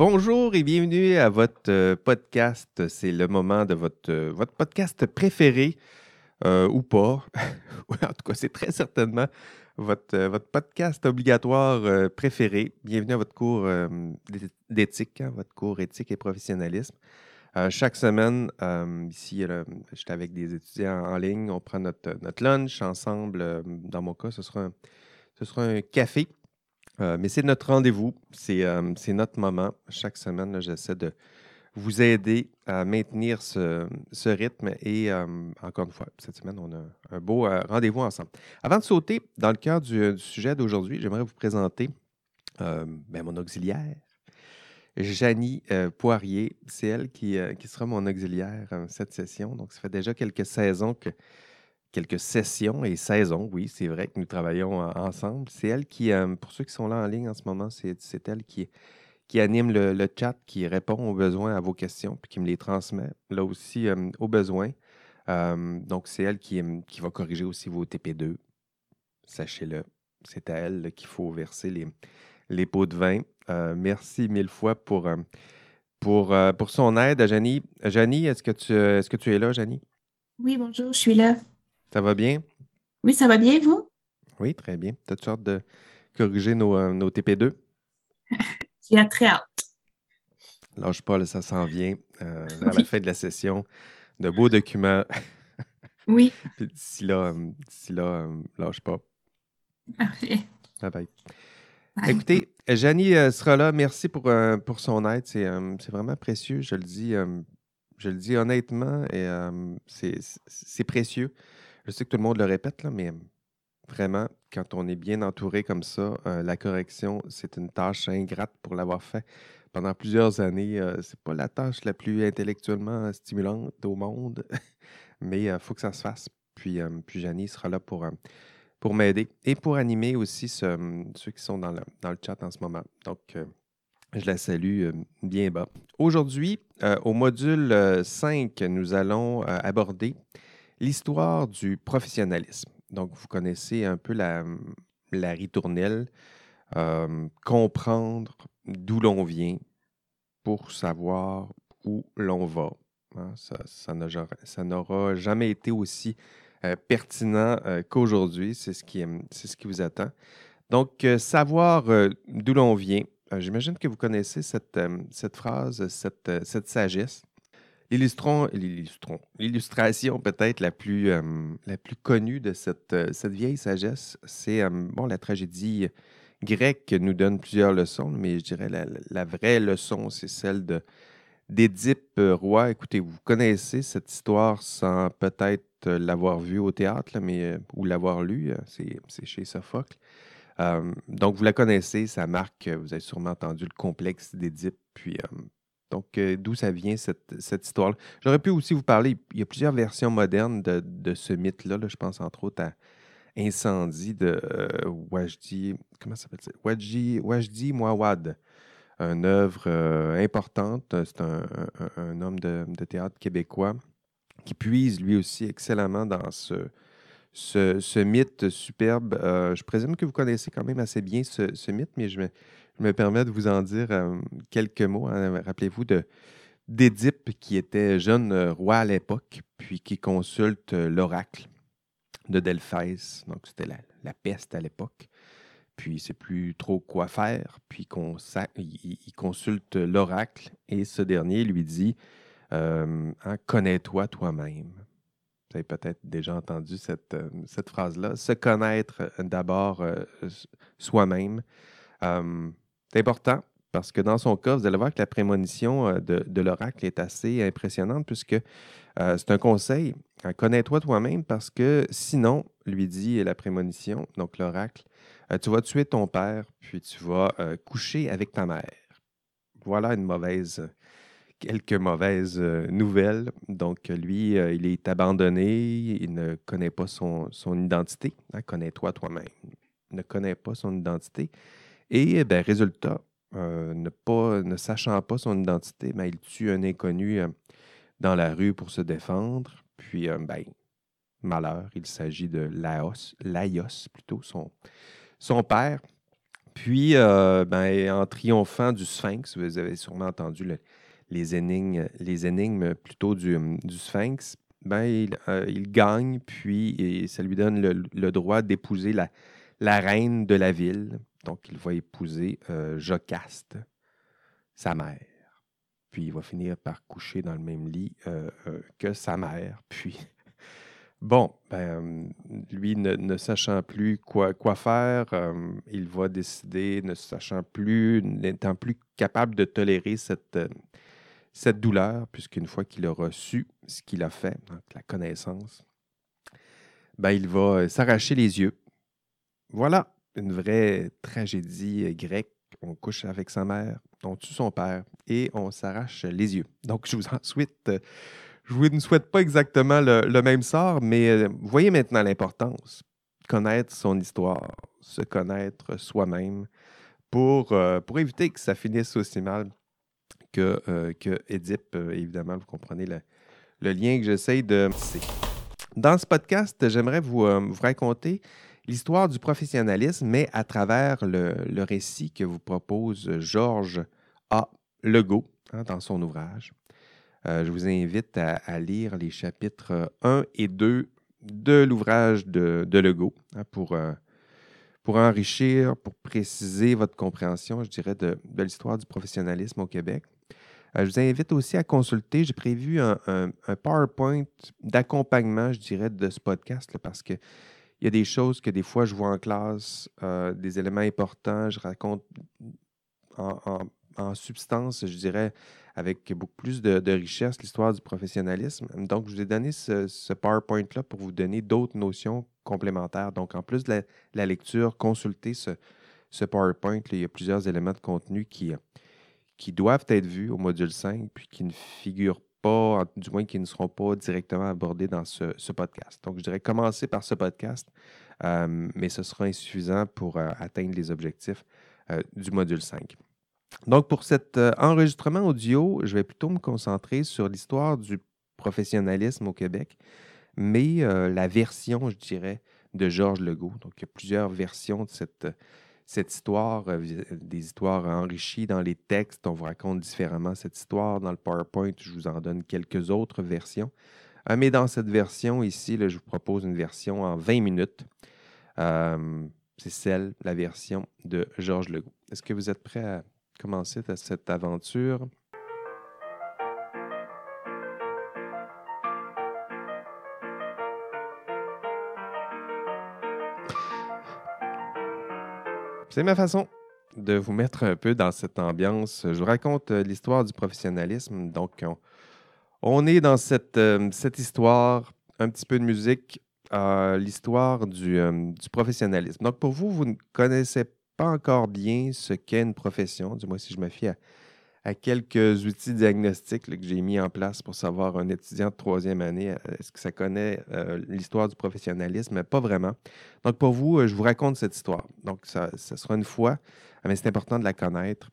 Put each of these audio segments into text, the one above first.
bonjour et bienvenue à votre euh, podcast. C'est le moment de votre, euh, podcast préféré euh, ou pas. en tout cas, c'est très certainement votre, podcast obligatoire préféré. Bienvenue à votre cours d'éthique, hein, votre cours éthique et professionnalisme. chaque semaine, ici, j'étais avec des étudiants en ligne. On prend notre, lunch ensemble. dans mon cas, ce sera un café. Euh, mais c'est notre rendez-vous, c'est euh, notre moment. Chaque semaine, j'essaie de vous aider à maintenir ce, rythme. Et euh, encore une fois, cette semaine, on a un beau rendez-vous ensemble. Avant de sauter dans le cœur du, sujet d'aujourd'hui, j'aimerais vous présenter ben, mon auxiliaire. Janie Poirier, c'est elle qui, qui, sera mon auxiliaire cette session. Donc, ça fait déjà quelques saisons que quelques sessions et saisons, oui, c'est vrai que nous travaillons ensemble. C'est elle qui, euh, pour ceux qui sont là en ligne en ce moment, c'est elle qui, qui anime le, chat, qui répond aux besoins, à vos questions, puis qui me les transmet, là aussi, euh, aux besoins. Euh, donc, c'est elle qui, qui va corriger aussi vos TP2. Sachez-le, c'est à elle qu'il faut verser les, les pots de vin. merci mille fois pour, pour, pour son aide à Janie. Janie, est-ce que, tu, est -ce que tu es là, Janie? Oui, bonjour, je suis là. Ça va bien? Oui, ça va bien, vous? Oui, très bien. Tu as tu hâte de corriger nos, euh, nos TP2? J'ai très hâte. Lâche pas, ça s'en vient. Euh, à la fin de la session, de beaux documents. oui. D'ici là, euh, d'ici là lâche pas. Parfait. Bye bye. Écoutez, Janie sera là. Merci pour, pour son aide. C'est vraiment précieux. Je le dis, je le dis honnêtement. et C'est précieux. Je sais que tout le monde le répète, là, mais vraiment, quand on est bien entouré comme ça, euh, la correction, c'est une tâche ingrate pour l'avoir fait pendant plusieurs années. Euh, c'est pas la tâche la plus intellectuellement stimulante au monde, mais il euh, faut que ça se fasse. Puis, puis Janie sera là pour, pour m'aider et pour animer aussi ceux qui sont dans le, dans le chat en ce moment. Donc, je la salue bien bas. Aujourd'hui, au module 5, nous allons aborder l'histoire du professionnalisme. Donc, vous connaissez un peu la, la ritournelle, euh, comprendre d'où l'on vient pour savoir où l'on va. Hein. Ça, n'aura jamais été aussi euh, pertinent euh, qu'aujourd'hui. C'est ce, qui, vous attend. Donc, savoir d'où l'on vient. J'imagine que vous connaissez cette, phrase, cette sagesse. L'illustration peut-être la, plus, euh, la plus connue de cette, euh, vieille sagesse, c'est euh, bon, la tragédie grecque nous donne plusieurs leçons, mais je dirais la, vraie leçon, c'est celle de d'Édipe roi. Écoutez, vous connaissez cette histoire sans peut-être l'avoir vue au théâtre, mais, ou l'avoir lu, c'est chez Sophocle. donc, vous la connaissez, ça marque, vous avez sûrement entendu le complexe d'Édipe, puis donc, euh, d'où ça vient cette, histoire-là? J'aurais pu aussi vous parler, il y a plusieurs versions modernes de, ce mythe-là. Je pense entre autres à Incendie de euh, Wajdi, comment s'appelle Wajdi, Wajdi Mouawad, une œuvre euh, importante. C'est un, homme de, théâtre québécois qui puise lui aussi excellemment dans ce, ce, mythe superbe. je présume que vous connaissez quand même assez bien ce, ce mythe, mais je vais je me permets de vous en dire euh, quelques mots. Hein. Rappelez-vous d'Édipe, qui était jeune euh, roi à l'époque, puis qui consulte euh, l'oracle de Delphès. Donc, c'était la, peste à l'époque. Puis, il ne sait plus trop quoi faire. Puis, il, consulte l'oracle et ce dernier lui dit hein, Connais-toi toi-même. Vous avez peut-être déjà entendu cette, cette phrase-là. Se connaître d'abord soi-même. C'est important parce que dans son cas, vous allez voir que la prémonition euh, de, l'oracle est assez impressionnante puisque euh, c'est un conseil. Euh, connais-toi toi-même parce que sinon, lui dit la prémonition, donc l'oracle, tu vas tuer ton père puis tu vas coucher avec ta mère. Voilà une mauvaise, quelques mauvaises nouvelles. Donc, lui, il est abandonné, il ne connaît pas son, identité. Hein, connais-toi toi-même. Ne connaît pas son identité. Et ben, résultat, euh, ne, sachant pas son identité, ben, il tue un inconnu euh, dans la rue pour se défendre. Puis, euh, ben, malheur, il s'agit de Laos, Laios plutôt, son, père. Puis, ben, en triomphant du Sphinx, vous avez sûrement entendu le- les, énigmes, plutôt du, Sphinx, ben, il, gagne, puis ça lui donne le, droit d'épouser la reine de la ville. Donc, il va épouser euh, Jocaste, sa mère. Puis, il va finir par coucher dans le même lit euh, euh, que sa mère. Puis, bon, ben, lui, ne, sachant plus quoi, faire, il va décider, ne sachant plus, n'étant plus capable de tolérer cette, douleur, puisqu'une fois qu'il aura su ce qu'il a fait, la connaissance, ben, il va s'arracher les yeux. Voilà, une vraie tragédie euh, grecque. On couche avec sa mère, on tue son père et on s'arrache les yeux. Donc, je vous en souhaite, euh, je vous ne souhaite pas exactement le, même sort, mais euh, voyez maintenant l'importance. Connaître son histoire, se connaître soi-même pour, pour éviter que ça finisse aussi mal que, euh, Édipe. Évidemment, vous comprenez le, lien que j'essaye de. Dans ce podcast, j'aimerais vous raconter l'histoire du professionnalisme, mais à travers le, récit que vous propose Georges A. Legault hein, dans son ouvrage. Euh, je vous invite à, lire les chapitres 1 et 2 de l'ouvrage de, Legault hein, pour, euh, pour enrichir, pour préciser votre compréhension, je dirais, de, l'histoire du professionnalisme au Québec. Euh, je vous invite aussi à consulter, j'ai prévu un, PowerPoint d'accompagnement, je dirais, de ce podcast, parce que il y a des choses que des fois je vois en classe, euh, des éléments importants, je raconte en, substance, je dirais, avec beaucoup plus de, richesse l'histoire du professionnalisme. Donc, je vous ai donné ce, PowerPoint-là pour vous donner d'autres notions complémentaires. Donc, en plus de la, lecture, consultez ce, ce PowerPoint. là. il y a plusieurs éléments de contenu qui, euh, qui doivent être vus au module 5, puis qui ne figurent pas, du moins qui ne seront pas directement abordés dans ce, podcast. Donc, je dirais commencer par ce podcast, euh, mais ce sera insuffisant pour euh, atteindre les objectifs euh, du module 5. Donc, pour cet enregistrement audio, je vais plutôt me concentrer sur l'histoire du professionnalisme au Québec, mais la version, je dirais, de Georges Legault. Donc, il y a plusieurs versions de cette, cette histoire, euh, vis- des histoires enrichies dans les textes. On vous raconte différemment cette histoire. Dans le PowerPoint, je vous en donne quelques autres versions. Euh, mais dans cette version ici, je vous propose une version en 20 minutes. Euh, c'est celle, la version de Georges Legault. Est-ce que vous êtes prêts à commencer cette aventure? C'est ma façon de vous mettre un peu dans cette ambiance. Je vous raconte euh, l'histoire du professionnalisme. Donc, on, est dans cette, euh, cette histoire, un petit peu de musique, euh, l'histoire du, du professionnalisme. Donc, pour vous, vous ne connaissez pas encore bien ce qu'est une profession, du moins si je me fie à, à quelques outils diagnostiques que j'ai mis en place pour savoir un étudiant de troisième année, euh, est-ce que ça connaît euh, l'histoire du professionnalisme? Pas vraiment. Donc, pour vous, euh, je vous raconte cette histoire. Donc, ça, sera une fois, euh, mais c'est important de la connaître.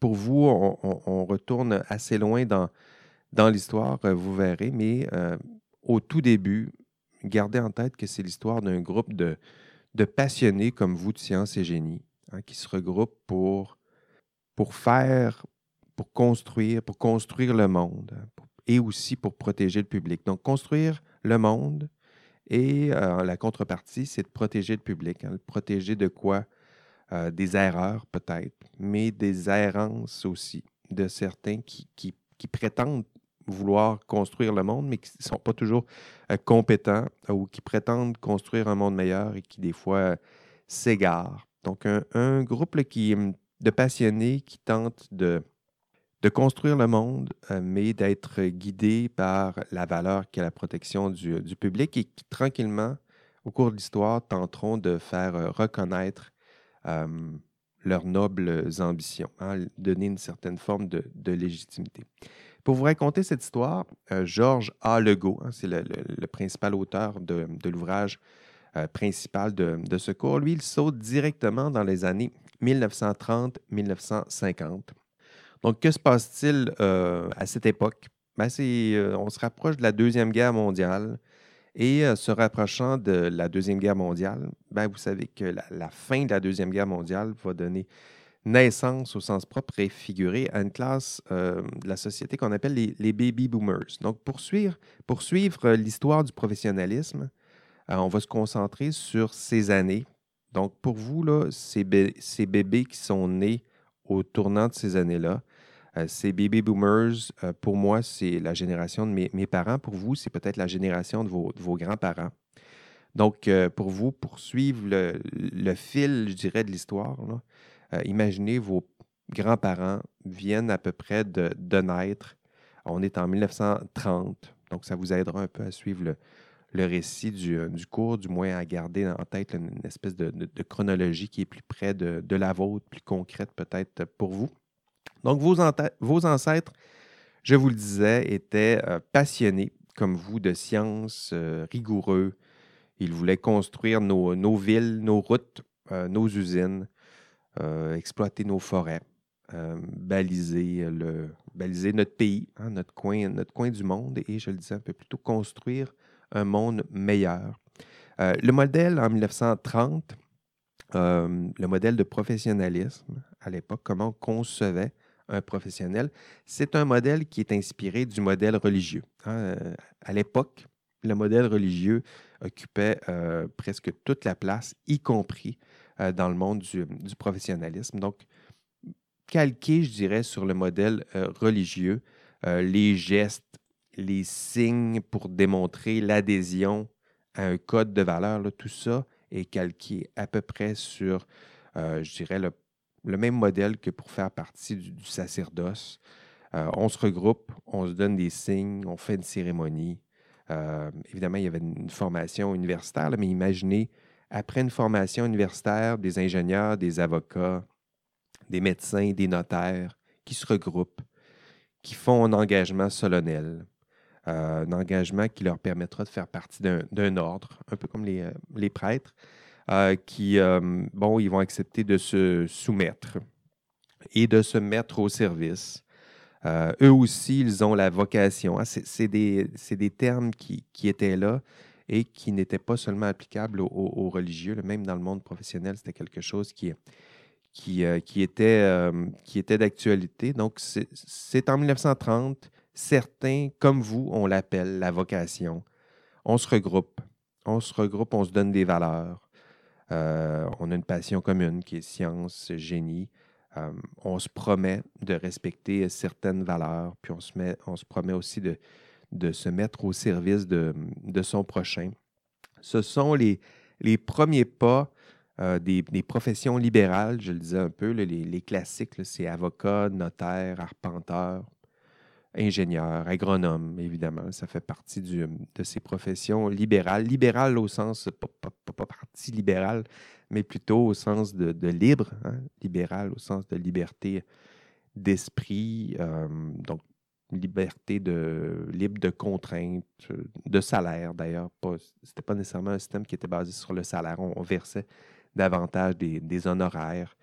Pour vous, on, retourne assez loin dans, dans l'histoire, vous verrez, mais au tout début, gardez en tête que c'est l'histoire d'un groupe de, de passionnés comme vous de sciences et génie hein, qui se regroupent pour, pour faire, pour construire, pour construire le monde hein, et aussi pour protéger le public. Donc, construire le monde et euh, la contrepartie, c'est de protéger le public. hein. Le protéger de quoi? Euh, des erreurs peut-être, mais des errances aussi de certains qui, qui- qui prétendent vouloir construire le monde, mais qui ne sont pas toujours euh, compétents ou qui prétendent construire un monde meilleur et qui des fois s'égarent. Donc un, un groupe là, qui, hum, de passionnés qui tentent de, de construire le monde, euh, mais d'être guidés par la valeur qu'est la protection du, du public et qui tranquillement, au cours de l'histoire, tenteront de faire euh, reconnaître euh, leurs nobles ambitions, hein, donner une certaine forme de, de légitimité. Pour vous raconter cette histoire, Georges A. Legault, hein, c'est le, principal auteur de, de l'ouvrage principal de, de ce cours, lui, il saute directement dans les années 1930-1950. Donc, que se passe-t-il euh, à cette époque? Ben, euh, on se rapproche de la Deuxième Guerre mondiale Et euh, se rapprochant de la Deuxième Guerre mondiale, ben, vous savez que la, fin de la Deuxième Guerre mondiale va donner naissance au sens propre et figuré à une classe euh, de la société qu'on appelle les, baby boomers. Donc, pour suivre, pour suivre euh, l'histoire du professionnalisme, on va se concentrer sur ces années. Donc, pour vous, ces, bé- ces bébés qui sont nés au tournant de ces années-là, euh, ces baby boomers, euh, pour moi, c'est la génération de mes, parents. Pour vous, c'est peut-être la génération de vos, grands-parents. Donc, euh, pour vous, pour suivre le, fil, je dirais, de l'histoire, imaginez vos grands-parents viennent à peu près de, de naître. On est en 1930, donc ça vous aidera un peu à suivre le, le récit du, euh, du cours, du moins à garder en tête une, espèce de, chronologie qui est plus près de, de la vôtre, plus concrète peut-être pour vous. Donc, vos, vos ancêtres, je vous le disais, étaient euh, passionnés, comme vous, de sciences, euh, rigoureux. Ils voulaient construire nos, nos villes, nos routes, nos usines, exploiter nos forêts, baliser, le, baliser notre pays, hein, notre, coin, notre coin du monde et, je le disais un peu plus tôt, construire un monde meilleur. Euh, le modèle en 1930, euh, le modèle de professionnalisme à l'époque, comment on concevait un professionnel, c'est un modèle qui est inspiré du modèle religieux. hein. Euh, à l'époque, le modèle religieux occupait presque toute la place, y compris dans le monde du, du professionnalisme. Donc, calqué, je dirais, sur le modèle religieux, les gestes, les signes pour démontrer l'adhésion à un code de valeur, tout ça est calqué à peu près sur, euh, je dirais, le, même modèle que pour faire partie du, sacerdoce. Euh, on se regroupe, on se donne des signes, on fait une cérémonie. Euh, évidemment, il y avait une, formation universitaire, mais imaginez, après une formation universitaire, des ingénieurs, des avocats, des médecins, des notaires qui se regroupent, qui font un engagement solennel, euh, un engagement qui leur permettra de faire partie d'un ordre, un peu comme les, euh, prêtres, euh, qui, euh, bon, ils vont accepter de se soumettre et de se mettre au service. Eux aussi, ils ont la vocation. hein. C'est des, termes qui, étaient là et qui n'étaient pas seulement applicables aux, religieux. Même dans le monde professionnel, c'était quelque chose qui, était, d'actualité. Donc, c'est en 1930. Certains, comme vous, on l'appelle la vocation. On se regroupe. On se regroupe, on se donne des valeurs. Euh, on a une passion commune qui est science, génie. Euh, on se promet de respecter certaines valeurs, puis on se, met, on se promet aussi de, de se mettre au service de, de son prochain. Ce sont les, les premiers pas euh, des, professions libérales, je le disais un peu, les, les classiques, c'est avocat, notaire, arpenteur, ingénieur, agronome, évidemment. Ça fait partie du- de ces professions libérales. Libérales au sens, pas, pas- pas- pas parti libéral, mais plutôt au sens de, de libre, hein, libéral au sens de liberté d'esprit, euh, donc liberté de libre de contraintes, de salaire d'ailleurs. C'était pas nécessairement un système qui était basé sur le salaire. On, on versait davantage des, des honoraires.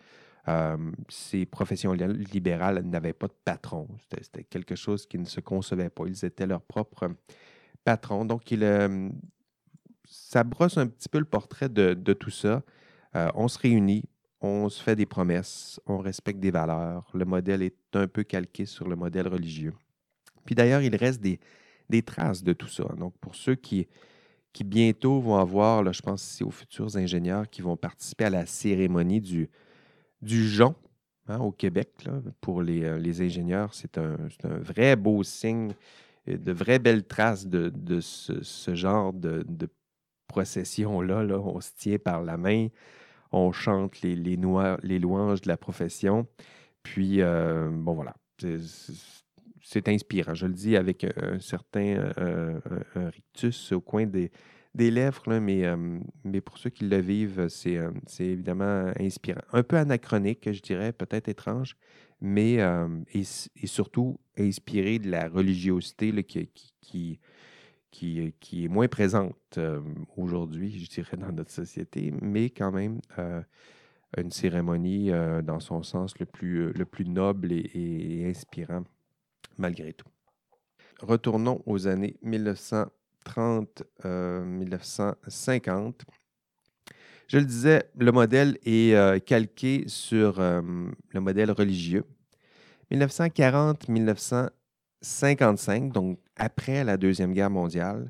Euh, ces professions li- libérales n'avaient pas de patron. C'était, quelque chose qui ne se concevait pas. Ils étaient leurs propres patrons. Donc, euh, ça brosse un petit peu le portrait de, tout ça. Euh, on se réunit, on se fait des promesses, on respecte des valeurs. Le modèle est un peu calqué sur le modèle religieux. Puis d'ailleurs, il reste des, traces de tout ça. Donc, pour ceux qui, bientôt vont avoir, je pense ici aux futurs ingénieurs qui vont participer à la cérémonie du, du jonc hein, au Québec, là, pour les, euh, les ingénieurs, c'est un, un vrai beau signe, de vraies belles traces de, de ce, ce genre de, de procession-là. là. On se tient par la main, on chante les, les, louanges de la profession. Puis, euh, bon, voilà. C'est- inspirant. Je le dis avec un certain euh, un rictus au coin des, des lèvres, là, mais, euh, mais pour ceux qui le vivent, c'est euh, évidemment inspirant. Un peu anachronique, je dirais, peut-être étrange, mais euh, et, surtout inspiré de la religiosité qui, qui, qui, qui- est moins présente euh, aujourd'hui, je dirais, dans notre société, mais quand même une cérémonie dans son sens le plus, le plus noble et, et inspirant, malgré tout. Retournons aux années 1930-1950. Je le disais, le modèle est calqué sur le modèle religieux. 1940-1955, donc après la Deuxième Guerre mondiale,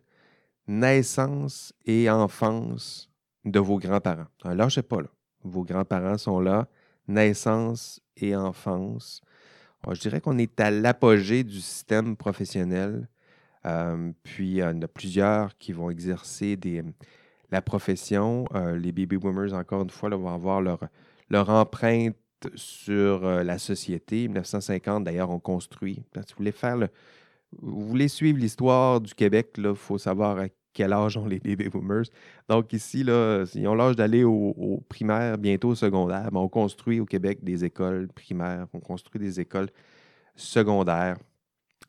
naissance et enfance de vos grands-parents. Alors, je sais pas, là. Vos grands-parents sont là, naissance et enfance. je dirais qu'on est à l'apogée du système professionnel. Euh, puis, il y en a plusieurs qui vont exercer la profession. Euh, les baby boomers, encore une fois, vont avoir leur, empreinte sur euh, la société. 1950, d'ailleurs, on construit. Si vous voulez faire le, vous voulez suivre l'histoire du Québec, il faut savoir à quel âge ont les baby boomers. Donc ici, là, ils ont l'âge d'aller au, primaire, bientôt au secondaire. on construit au Québec des écoles primaires, on construit des écoles secondaires.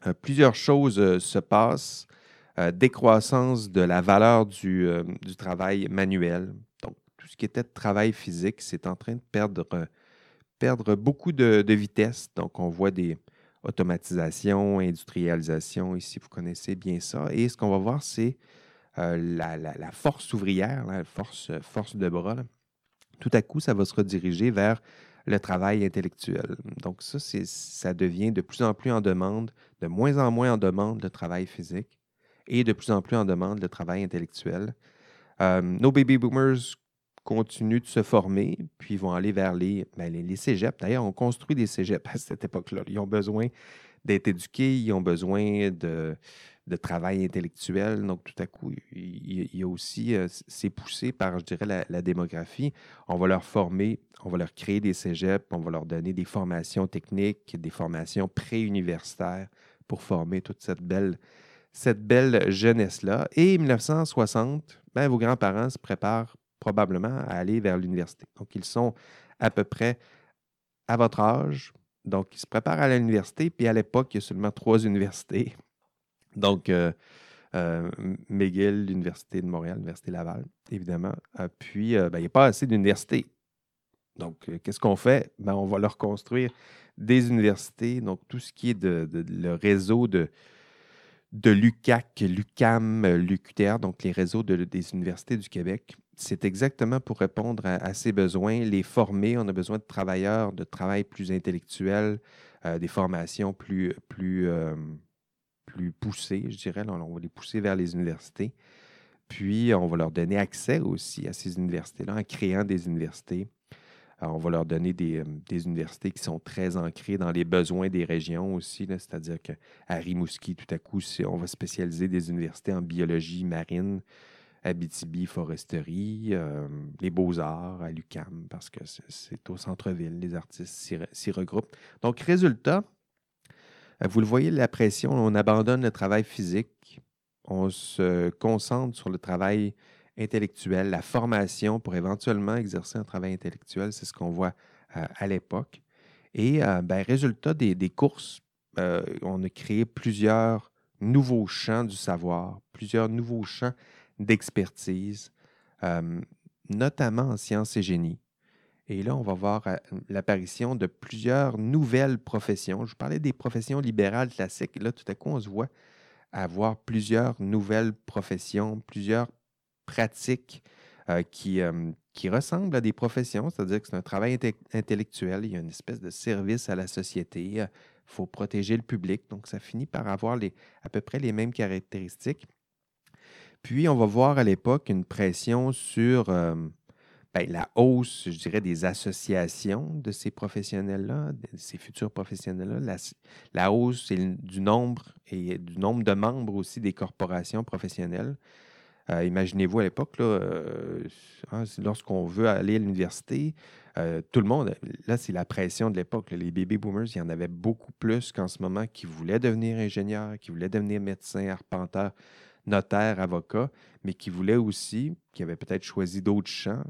Euh, plusieurs choses euh, se passent. Euh, décroissance de la valeur du, travail manuel. Donc, tout ce qui était travail physique, c'est en train de perdre, perdre beaucoup de, vitesse. Donc, on voit des, automatisation, industrialisation. Ici, vous connaissez bien ça. Et ce qu'on va voir, c'est la, force ouvrière, la force, force de bras. Tout à coup, ça va se rediriger vers le travail intellectuel. Donc ça, ça devient de plus en plus en demande, de moins en moins en demande le travail physique et de plus en plus en demande le travail intellectuel. Euh, nos baby boomers continuent de se former, puis vont aller vers les, ben, les, cégeps. D'ailleurs, on construit des cégeps à cette époque-là. Ils ont besoin d'être éduqués, ils ont besoin de, de, travail intellectuel. Donc, tout à coup, il, y a aussi, euh, c'est poussé par, je dirais, la, démographie. On va leur former, on va leur créer des cégeps, on va leur donner des formations techniques, des formations préuniversitaires pour former toute cette belle, cette belle jeunesse-là. Et 1960, ben, vos grands-parents se préparent probablement à aller vers l'université. Donc, ils sont à peu près à votre âge. Donc, ils se préparent à l'université. Puis à l'époque, il y a seulement trois universités. Donc, euh, euh, l'Université de Montréal, l'Université Laval, évidemment. Euh, puis, ben, il n'y a pas assez d'universités. Donc, qu'est-ce qu'on fait? Ben, on va leur construire des universités. Donc, tout ce qui est de, le réseau de, de l'UCAC, l'UCAM, l'UQTR, donc les réseaux des universités du Québec c'est exactement pour répondre à, ces besoins, les former. On a besoin de travailleurs de travail plus intellectuel, euh, des formations plus, plus, euh, plus poussées, je dirais. on va les pousser vers les universités. Puis, on va leur donner accès aussi à ces universités-là en créant des universités. on va leur donner des, euh, des, universités qui sont très ancrées dans les besoins des régions aussi. C'est-à-dire qu'à Rimouski, tout à coup, on va spécialiser des universités en biologie marine. Abitibi Foresterie, euh, les Beaux-Arts à l'UCAM, parce que c'est au centre-ville, les artistes s'y regroupent. Donc, résultat, vous le voyez, la pression, on abandonne le travail physique, on se concentre sur le travail intellectuel, la formation pour éventuellement exercer un travail intellectuel, c'est ce qu'on voit euh, à l'époque. Et ben, résultat des, des courses, on a créé plusieurs nouveaux champs du savoir, plusieurs nouveaux champs d'expertise, notamment en sciences et génie. Et là, on va voir euh, l'apparition de plusieurs nouvelles professions. Je parlais des professions libérales classiques. Là, tout à coup, on se voit avoir plusieurs nouvelles professions, plusieurs pratiques euh, qui, qui ressemblent à des professions, c'est-à-dire que c'est un travail intellectuel, il y a une espèce de service à la société, il faut protéger le public, donc ça finit par avoir les, à peu près les mêmes caractéristiques. Puis, on va voir à l'époque une pression sur euh, ben, la hausse, je dirais, des associations de ces professionnels-là, de ces futurs professionnels-là, la, hausse du nombre et du nombre de membres aussi des corporations professionnelles. Euh, imaginez-vous à l'époque, euh, hein, lorsqu'on veut aller à l'université, tout le monde, là, c'est la pression de l'époque. Les baby boomers, il y en avait beaucoup plus qu'en ce moment qui voulaient devenir ingénieurs, qui voulaient devenir médecins, arpenteurs notaire, avocat, mais qui voulait aussi, qui avait peut-être choisi d'autres champs.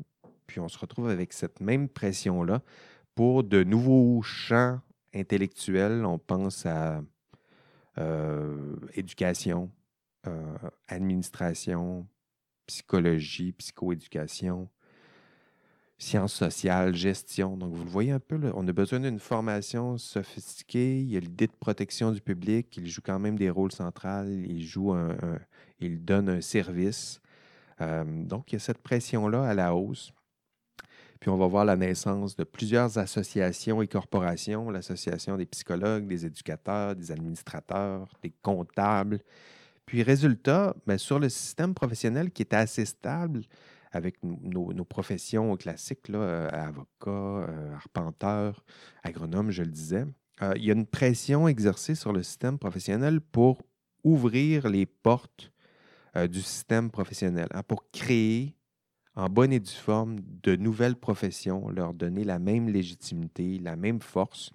Puis on se retrouve avec cette même pression-là pour de nouveaux champs intellectuels. On pense à euh, éducation, euh, administration, psychologie, psychoéducation, sciences sociales, gestion. Donc, vous le voyez un peu, on a besoin d'une formation sophistiquée. Il y a l'idée de protection du public. Il joue quand même des rôles centraux. Il joue un, un- il donne un service. Euh, donc, il y a cette pression-là à la hausse. Puis, on va voir la naissance de plusieurs associations et corporations, l'association des psychologues, des éducateurs, des administrateurs, des comptables. Puis, résultat, ben, sur le système professionnel qui était assez stable, avec nos, professions classiques, là, euh, avocats, euh, arpenteurs, agronomes, je le disais, euh, il y a une pression exercée sur le système professionnel pour ouvrir les portes euh, du système professionnel, hein, pour créer en bonne et due forme de nouvelles professions, leur donner la même légitimité, la même force.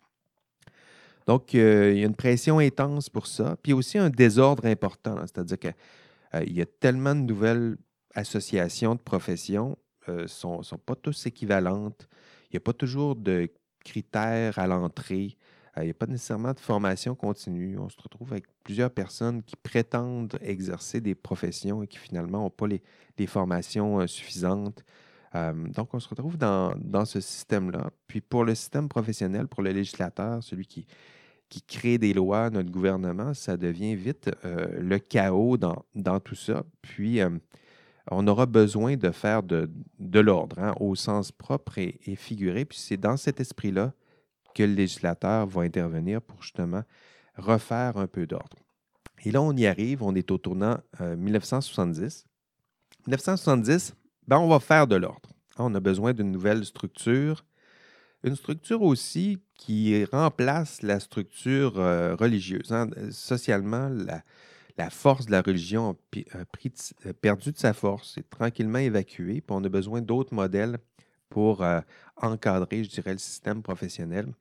Donc, euh, il y a une pression intense pour ça, puis aussi un désordre important, hein, c'est-à-dire qu'il y a tellement de nouvelles associations de professions, ne sont, sont pas tous équivalentes. Il n'y a pas toujours de critères à l'entrée. Euh, Il n'y a pas nécessairement de formation continue. On se retrouve avec plusieurs personnes qui prétendent exercer des professions et qui finalement n'ont pas les, les formations euh, suffisantes. Euh, donc, on se retrouve dans, dans ce système-là. Puis pour le système professionnel, pour le législateur, celui qui, qui crée des lois, notre gouvernement, ça devient vite le chaos dans, dans tout ça. Puis, on aura besoin de faire de, de l'ordre, hein, au sens propre et, et figuré. Puis c'est dans cet esprit-là que le législateur va intervenir pour justement refaire un peu d'ordre. Et là, on y arrive, on est au tournant euh, 1970. 1970, ben, on va faire de l'ordre. On a besoin d'une nouvelle structure, une structure aussi qui remplace la structure euh, religieuse. hein. Socialement, la, force de la religion a, pris de perdu de sa force, est tranquillement évacuée, puis on a besoin d'autres modèles pour euh, encadrer, je dirais, le système professionnel.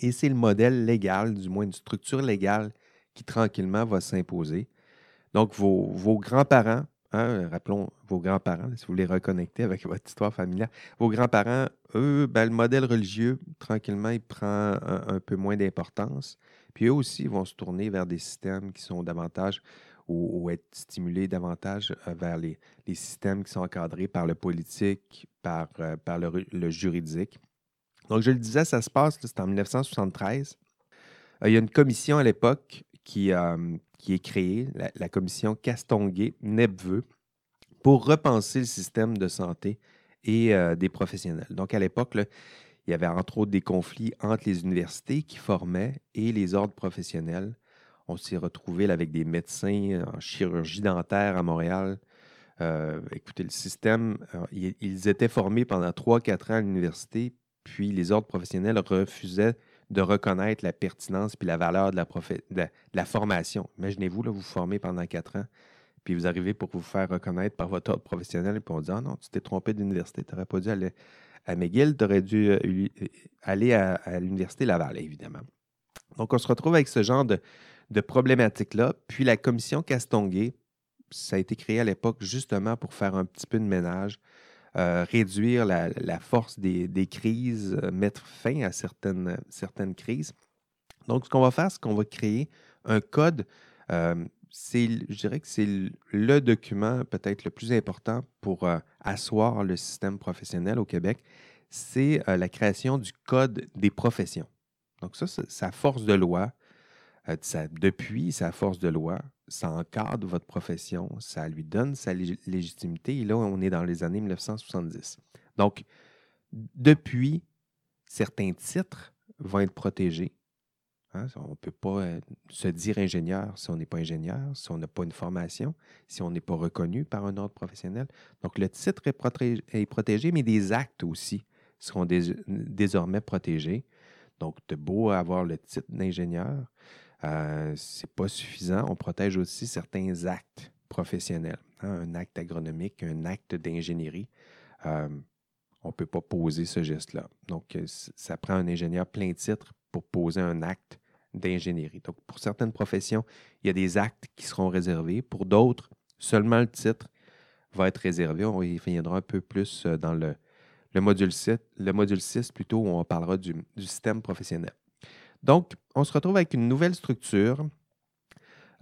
Et c'est le modèle légal, du moins une structure légale, qui tranquillement va s'imposer. Donc, vos, vos grands-parents, hein, rappelons vos grands-parents, si vous les reconnectez avec votre histoire familiale, vos grands-parents, eux, ben, le modèle religieux, tranquillement, il prend un, peu moins d'importance. Puis eux aussi vont se tourner vers des systèmes qui sont davantage ou, être stimulés davantage euh, vers les, les systèmes qui sont encadrés par le politique, par, euh, par le juridique. Donc, je le disais, ça se passe, c'est en 1973. Euh, il y a une commission à l'époque qui, euh, qui est créée, la, commission Castonguay-Nepveux, pour repenser le système de santé et euh, des professionnels. Donc, à l'époque, il y avait entre autres des conflits entre les universités qui formaient et les ordres professionnels. On s'est retrouvé avec des médecins en chirurgie dentaire à Montréal. Écoutez, le système, ils étaient formés pendant 3-4 ans à l'université, puis les ordres professionnels refusaient de reconnaître la pertinence puis la valeur de la, formation. Imaginez-vous, là, vous formez pendant 4 ans, puis vous arrivez pour vous faire reconnaître par votre ordre professionnel, puis on dit Ah non, tu t'es trompé d'université, tu n'aurais pas dû aller à McGill, tu aurais dû euh, euh, aller à, l'Université Laval, évidemment. Donc, on se retrouve avec ce genre de, de problématique-là. Puis la commission Castonguay, ça a été créé à l'époque justement pour faire un petit peu de ménage, euh, réduire la, force des, crises, euh, mettre fin à certaines, certaines crises. Donc, ce qu'on va faire, c'est qu'on va créer un code. euh, je dirais que c'est le document peut-être le plus important pour asseoir le système professionnel au Québec. C'est la création du Code des professions. Donc, ça, c'est sa force de loi. Ça- depuis sa force de loi, ça encadre votre profession, ça lui donne sa lég- légitimité. Et là, on est dans les années 1970. Donc, depuis, certains titres vont être protégés. Hein, on ne peut pas euh, se dire ingénieur si on n'est pas ingénieur, si on n'a pas une formation, si on n'est pas reconnu par un ordre professionnel. Donc, le titre est, proté- est protégé, mais des actes aussi seront dés- désormais protégés. Donc, de beau avoir le titre d'ingénieur, euh, c'est pas suffisant. On protège aussi certains actes professionnels. hein, un acte agronomique, un acte d'ingénierie. Euh, on ne peut pas poser ce geste-là. Donc, euh, ça prend un ingénieur plein titre pour poser un acte d'ingénierie. Donc, pour certaines professions, il y a des actes qui seront réservés. Pour d'autres, seulement le titre va être réservé. On y reviendra un peu plus dans le, le module 7, le module 6 plutôt, où on parlera du système professionnel. Donc, on se retrouve avec une nouvelle structure.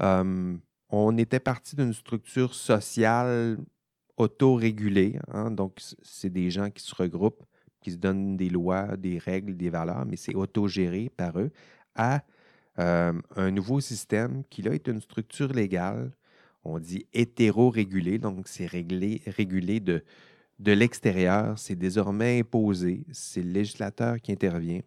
Euh, on était parti d'une structure sociale autorégulée. hein, donc, c'est des gens qui se regroupent qui se donnent des lois, des règles, des valeurs, mais c'est autogéré par eux, à euh, un nouveau système qui, là, est une structure légale, on dit hétéro-régulé, donc c'est régulé de l'extérieur, c'est désormais imposé, c'est le législateur qui intervient.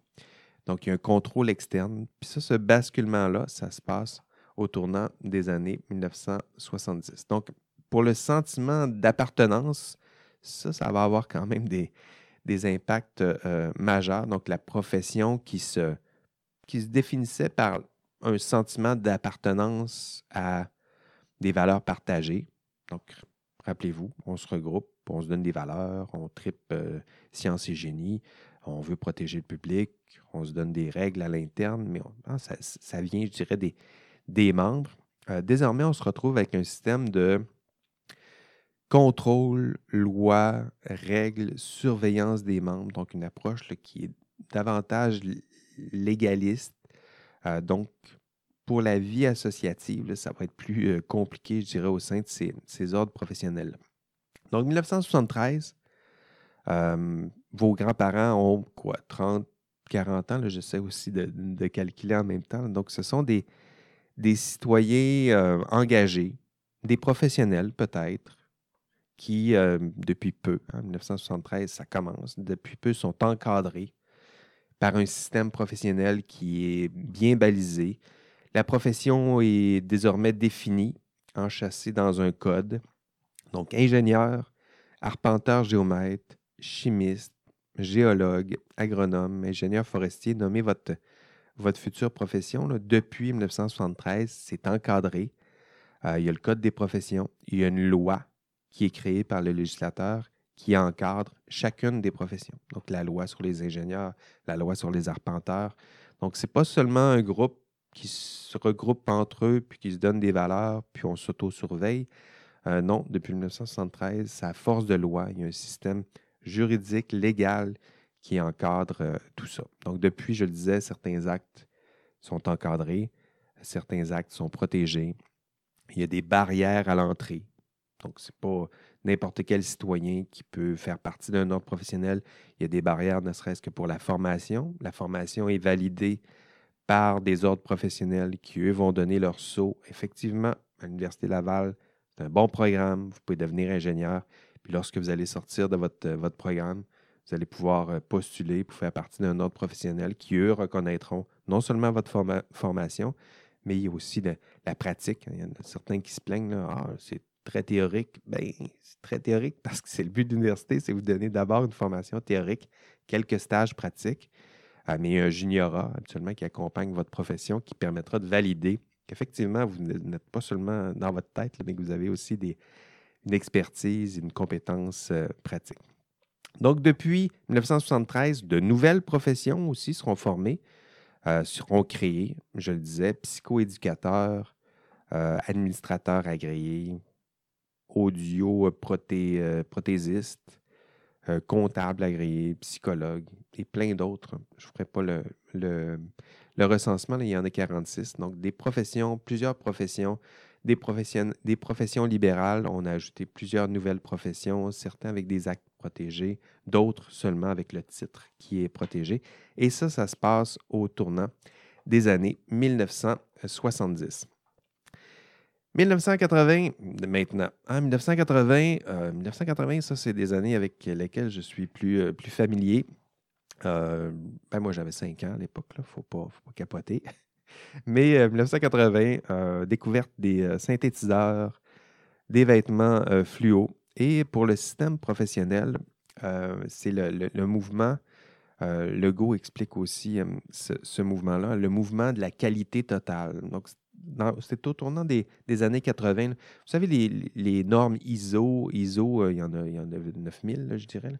Donc, il y a un contrôle externe. Puis ça, ce basculement-là, ça se passe au tournant des années 1970. Donc, pour le sentiment d'appartenance, ça, ça va avoir quand même des, des impacts euh, majeurs. Donc, la profession qui se, qui se définissait par un sentiment d'appartenance à des valeurs partagées. Donc, rappelez-vous, on se regroupe, on se donne des valeurs, on tripe euh, science et génie, on veut protéger le public, on se donne des règles à l'interne, mais ah, ça, vient, je dirais, des, des membres. Euh, désormais, on se retrouve avec un système de contrôle, loi, règles, surveillance des membres, donc une approche qui est davantage légaliste. Euh, donc, pour la vie associative, ça va être plus euh, compliqué, je dirais, au sein de ces, ordres professionnels. Donc, 1973, vos grands-parents ont quoi, 30, 40 ans, j'essaie aussi de, calculer en même temps. Donc, ce sont des, des citoyens euh, engagés, des professionnels peut-être, qui, euh, depuis peu, en 1973, ça commence, depuis peu sont encadrés par un système professionnel qui est bien balisé. La profession est désormais définie, enchâssée dans un code. Donc, ingénieur, arpenteur géomètre, chimiste, géologue, agronome, ingénieur forestier, nommez votre, future profession. depuis 1973, c'est encadré. Euh, il y a le Code des professions. Il y a une loi qui est créée par le législateur qui encadre chacune des professions. Donc, la loi sur les ingénieurs, la loi sur les arpenteurs. Donc, ce n'est pas seulement un groupe qui se regroupe entre eux, puis qui se donne des valeurs, puis on s'auto-surveille. Euh, non, depuis 1973, c'est à force de loi. Il y a un système juridique, légal, qui encadre euh, tout ça. Donc, depuis, je le disais, certains actes sont encadrés, certains actes sont protégés. Il y a des barrières à l'entrée. Donc, ce n'est pas n'importe quel citoyen qui peut faire partie d'un ordre professionnel. Il y a des barrières, ne serait-ce que pour la formation. La formation est validée par des ordres professionnels qui, eux, vont donner leur saut. Effectivement, à l'Université Laval, c'est un bon programme. Vous pouvez devenir ingénieur. Puis lorsque vous allez sortir de votre, euh, votre programme, vous allez pouvoir euh, postuler pour faire partie d'un ordre professionnel qui, eux, reconnaîtront non seulement votre formation, mais il y a aussi la pratique. Il y en a certains qui se plaignent, ah, c'est très théorique. Bien, c'est très théorique parce que c'est le but de l'université, c'est vous donner d'abord une formation théorique, quelques stages pratiques, mais un juniorat actuellement qui accompagne votre profession qui permettra de valider qu'effectivement, vous n'êtes pas seulement dans votre tête, mais que vous avez aussi des, une expertise, une compétence euh, pratique. Donc, depuis 1973, de nouvelles professions aussi seront formées, euh, seront créées. Je le disais, psychoéducateurs, euh, administrateurs agréés, audio prothé, prothésistes, comptables agréés, psychologues et plein d'autres. Je ne ferai pas le, le, recensement, il y en a 46. Donc, des professions, plusieurs professions des professions, des professions libérales. On a ajouté plusieurs nouvelles professions, certains avec des actes protégés, d'autres seulement avec le titre qui est protégé. Et ça, ça se passe au tournant des années 1970. 1980, maintenant. 1980, 1980, ça, c'est des années avec lesquelles je suis plus, euh, plus familier. Euh, ben moi, j'avais 5 ans à l'époque, il ne faut pas, faut pas capoter. Mais 1980, euh, euh, découverte des euh, synthétiseurs, des vêtements fluo. Et pour le système professionnel, c'est le, mouvement, le Go explique aussi ce, mouvement-là, le mouvement de la qualité totale. Donc, c'est au tournant des, années 80. Vous savez, les, normes ISO, ISO, il, y en a, a 9000, je dirais.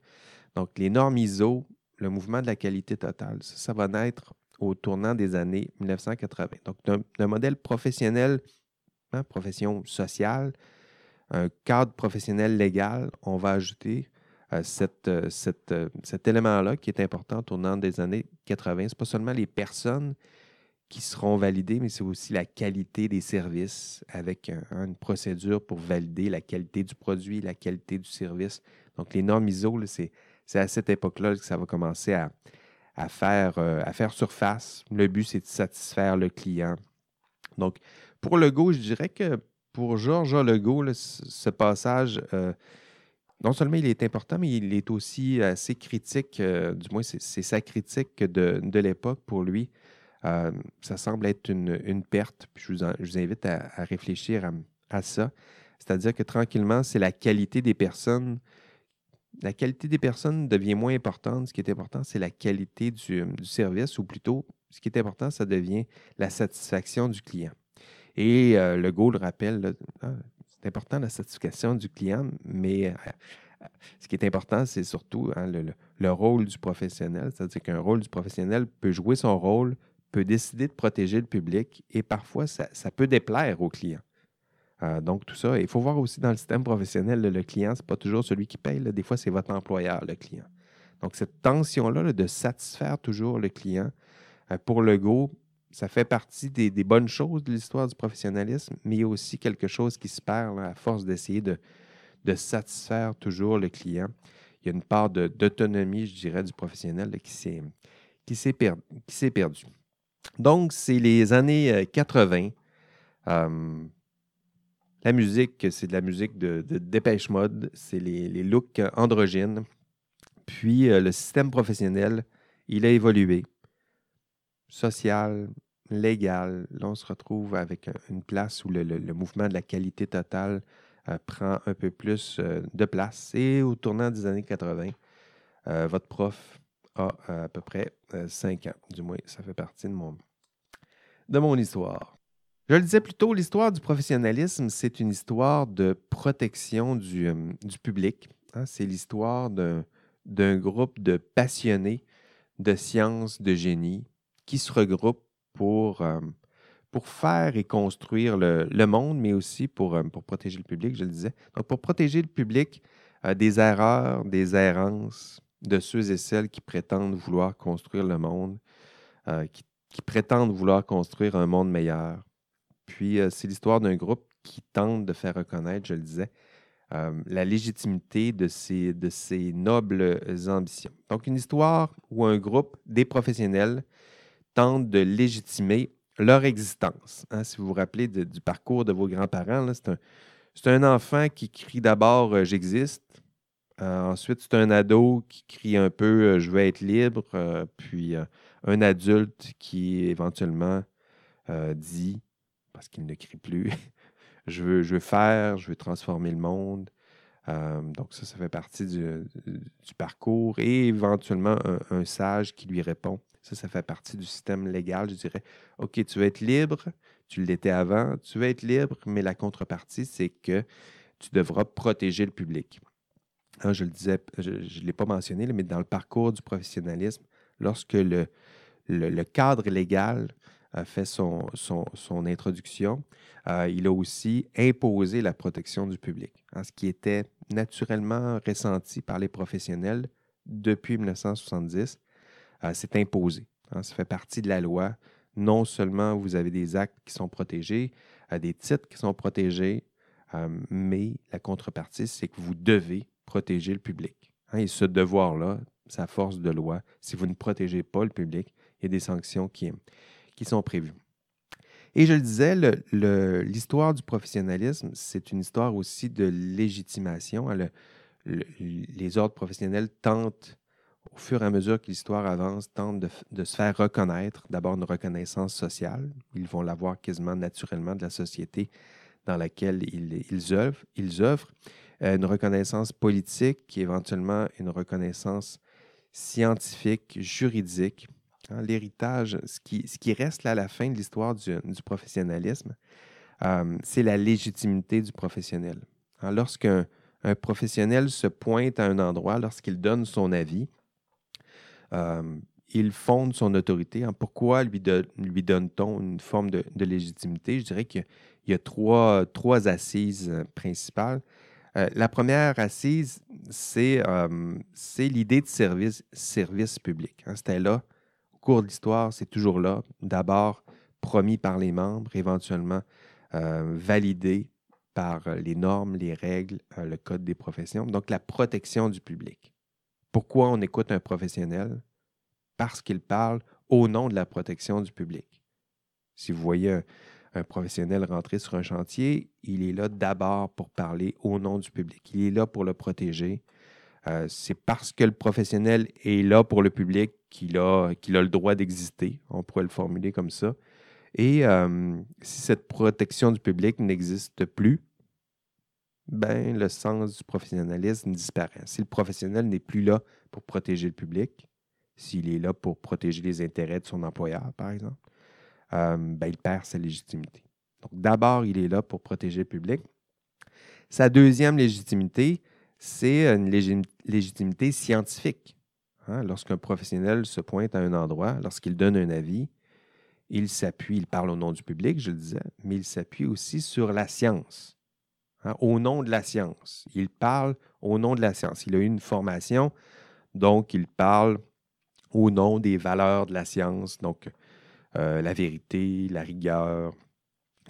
Donc, les normes ISO, le mouvement de la qualité totale, ça va naître au tournant des années 1980. Donc, d'un modèle professionnel, hein, profession sociale, un cadre professionnel légal, on va ajouter euh, euh, euh, cet élément-là qui est important au tournant des années 80. Ce n'est pas seulement les personnes qui seront validées, mais c'est aussi la qualité des services avec une procédure pour valider la qualité du produit, la qualité du service. Donc, les normes ISO, c'est à cette époque-là que ça va commencer à, faire, euh, à faire surface. Le but, c'est de satisfaire le client. Donc, pour Legault, je dirais que pour Georges Legault, ce passage, euh, non seulement il est important, mais il est aussi assez critique, euh, du moins c'est sa critique de, l'époque pour lui. Ça semble être une, perte. je, vous invite à, réfléchir à ça. C'est-à-dire que tranquillement, c'est la qualité des personnes. La qualité des personnes devient moins importante. Ce qui est important, c'est la qualité du, service, ou plutôt, ce qui est important, ça devient la satisfaction du client. Et euh, le Go le rappelle, ah, c'est important la satisfaction du client, mais euh, ce qui est important, c'est surtout hein, le, rôle du professionnel. C'est-à-dire qu'un rôle du professionnel peut jouer son rôle, peut décider de protéger le public et parfois ça, ça peut déplaire au client. Euh, donc, tout ça. Il faut voir aussi dans le système professionnel, le client, ce n'est pas toujours celui qui paye. Des fois, c'est votre employeur, le client. Donc, cette tension-là de satisfaire toujours le client, euh, pour le go, ça fait partie des, bonnes choses de l'histoire du professionnalisme, mais il y a aussi quelque chose qui se perd à force d'essayer de, satisfaire toujours le client. Il y a une part d'autonomie, je dirais, du professionnel qui s'est perdue. Donc, c'est les années 80. Euh, la musique, c'est de la musique de, dépêche mode, c'est les, looks androgynes. Puis euh, le système professionnel, il a évolué. Social, légal. Là, on se retrouve avec une place où le, mouvement de la qualité totale euh, prend un peu plus euh, de place. Et au tournant des années 80, votre prof a à peu près 5 ans. Du moins, ça fait partie de mon, de mon histoire. Je le disais plus tôt, l'histoire du professionnalisme, c'est une histoire de protection du, euh, public. Hein. C'est l'histoire d'un groupe de passionnés de sciences, de génie, qui se regroupent pour, euh, pour faire et construire le, monde, mais aussi pour, euh, pour, protéger le public, je le disais. Donc, pour protéger le public des erreurs, des errances de ceux et celles qui prétendent vouloir construire le monde, qui prétendent vouloir construire un monde meilleur. Puis, euh, c'est l'histoire d'un groupe qui tente de faire reconnaître, je le disais, euh, la légitimité de ces, nobles ambitions. Donc, une histoire où un groupe, des professionnels, tente de légitimer leur existence. Hein. si vous vous rappelez du parcours de vos grands-parents, c'est un, enfant qui crie d'abord euh, J'existe. Ensuite, c'est un ado qui crie un peu Je veux être libre. puis un adulte qui éventuellement dit parce qu'il ne crie plus. je, veux, je veux faire, je veux transformer le monde. Euh, donc, ça, ça fait partie du, parcours. Et éventuellement, un, sage qui lui répond. Ça, ça fait partie du système légal. Je dirais, OK, tu veux être libre, tu l'étais avant, tu veux être libre, mais la contrepartie, c'est que tu devras protéger le public. Hein, je le disais, je ne l'ai pas mentionné, mais dans le parcours du professionnalisme, lorsque le, cadre légal a fait son, son, introduction, euh, il a aussi imposé la protection du public, hein, ce qui était naturellement ressenti par les professionnels depuis 1970. Euh, c'est imposé. Hein, ça fait partie de la loi. Non seulement vous avez des actes qui sont protégés, euh, des titres qui sont protégés, mais la contrepartie, c'est que vous devez protéger le public. Hein, et ce devoir-là, sa force de loi, si vous ne protégez pas le public, il y a des sanctions qui, qui sont prévus. Et je le disais, l'histoire du professionnalisme, c'est une histoire aussi de légitimation. les ordres professionnels tentent, au fur et à mesure que l'histoire avance, tentent de, se faire reconnaître. D'abord une reconnaissance sociale. Ils vont l'avoir quasiment naturellement de la société dans laquelle ils, ils. Ils œuvrent. Euh, une reconnaissance politique, éventuellement une reconnaissance scientifique, juridique. Hein, l'héritage, ce qui, ce qui, reste là à la fin de l'histoire du, professionnalisme, euh, c'est la légitimité du professionnel. Hein, lorsqu'un un professionnel se pointe à un endroit, lorsqu'il donne son avis, euh, il fonde son autorité. Hein, pourquoi lui, lui donne-t-on une forme de, légitimité? Je dirais qu'il y, a trois, trois assises euh, la première assise, c'est l'idée de service, service public. C'était là cours de l'histoire, c'est toujours là. D'abord promis par les membres, éventuellement euh, validé par les normes, les règles, euh, le code des professions. Donc, la protection du public. Pourquoi on écoute un professionnel? Parce qu'il parle au nom de la protection du public. Si vous voyez un, un professionnel rentrer sur un chantier, il est là d'abord pour parler au nom du public. Il est là pour le protéger. Euh, c'est parce que le professionnel est là pour le public qu'il a, qu'il a le droit d'exister. On pourrait le formuler comme ça. Et euh, si cette protection du public n'existe plus, ben, le sens du professionnalisme disparaît. Si le professionnel n'est plus là pour protéger le public, s'il est là pour protéger les intérêts de son employeur, par exemple, euh, ben, il perd sa légitimité. Donc, d'abord, il est là pour protéger le public. Sa deuxième légitimité, c'est une légitimité scientifique. Hein. Lorsqu'un professionnel se pointe à un endroit, lorsqu'il donne un avis, il s'appuie, il parle au nom du public, je le disais, mais il s'appuie aussi sur la science, hein, au nom de la science. Il parle au nom de la science. Il a eu une formation, donc il parle au nom des valeurs de la science. Donc, euh, la vérité, la rigueur,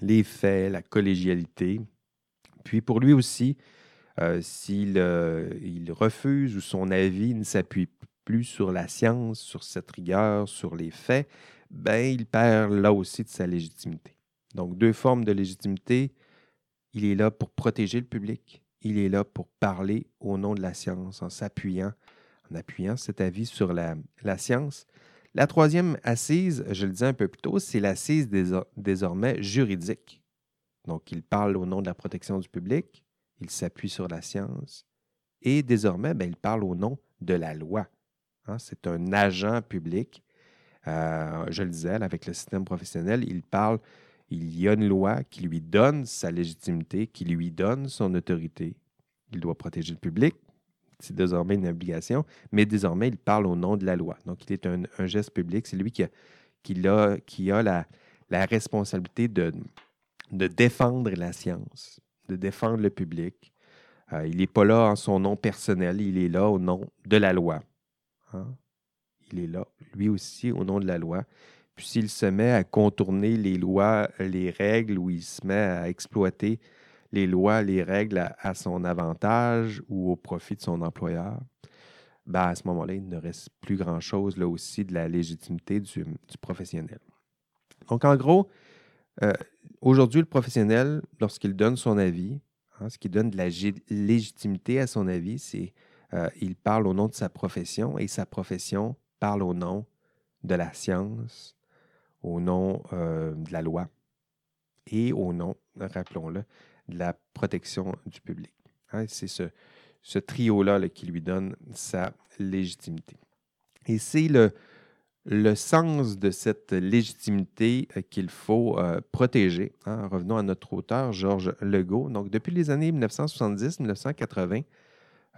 les faits, la collégialité. Puis pour lui aussi, euh, s'il euh, refuse ou son avis ne s'appuie plus sur la science, sur cette rigueur, sur les faits, ben, il perd là aussi de sa légitimité. Donc, deux formes de légitimité. Il est là pour protéger le public. Il est là pour parler au nom de la science en s'appuyant, en appuyant cet avis sur la science. La troisième assise, je le disais un peu plus tôt, c'est l'assise désormais juridique. Donc, il parle au nom de la protection du public, il s'appuie sur la science, et désormais, ben, il parle au nom de la loi. Hein. c'est un agent public. Euh, je le disais, avec le système professionnel, il parle, il y a une loi qui lui donne sa légitimité, qui lui donne son autorité. Il doit protéger le public, c'est désormais une obligation, mais désormais, il parle au nom de la loi. Donc, il est un, geste public. C'est lui qui a, la, responsabilité de, de défendre la science, de défendre le public. Euh, il n'est pas là en son nom personnel, il est là au nom de la loi. Hein. Il est là, lui aussi, au nom de la loi. Puis s'il se met à contourner les lois, les règles, ou il se met à exploiter les lois, les règles à, son avantage ou au profit de son employeur, ben à ce moment-là, il ne reste plus grand-chose là aussi de la légitimité du, professionnel. Donc, en gros, euh, aujourd'hui, le professionnel, lorsqu'il donne son avis, hein, ce qui donne de la légitimité à son avis, c'est euh, il parle au nom de sa profession et sa profession parle au nom de la science, au nom euh, de la loi et au nom, rappelons-le, de la protection du public. Hein, c'est ce, trio-là qui lui donne sa légitimité. Et c'est le, sens de cette légitimité euh, qu'il faut euh, protéger. Hein. Revenons à notre auteur, Georges Legault. Donc, depuis les années 1970-1980,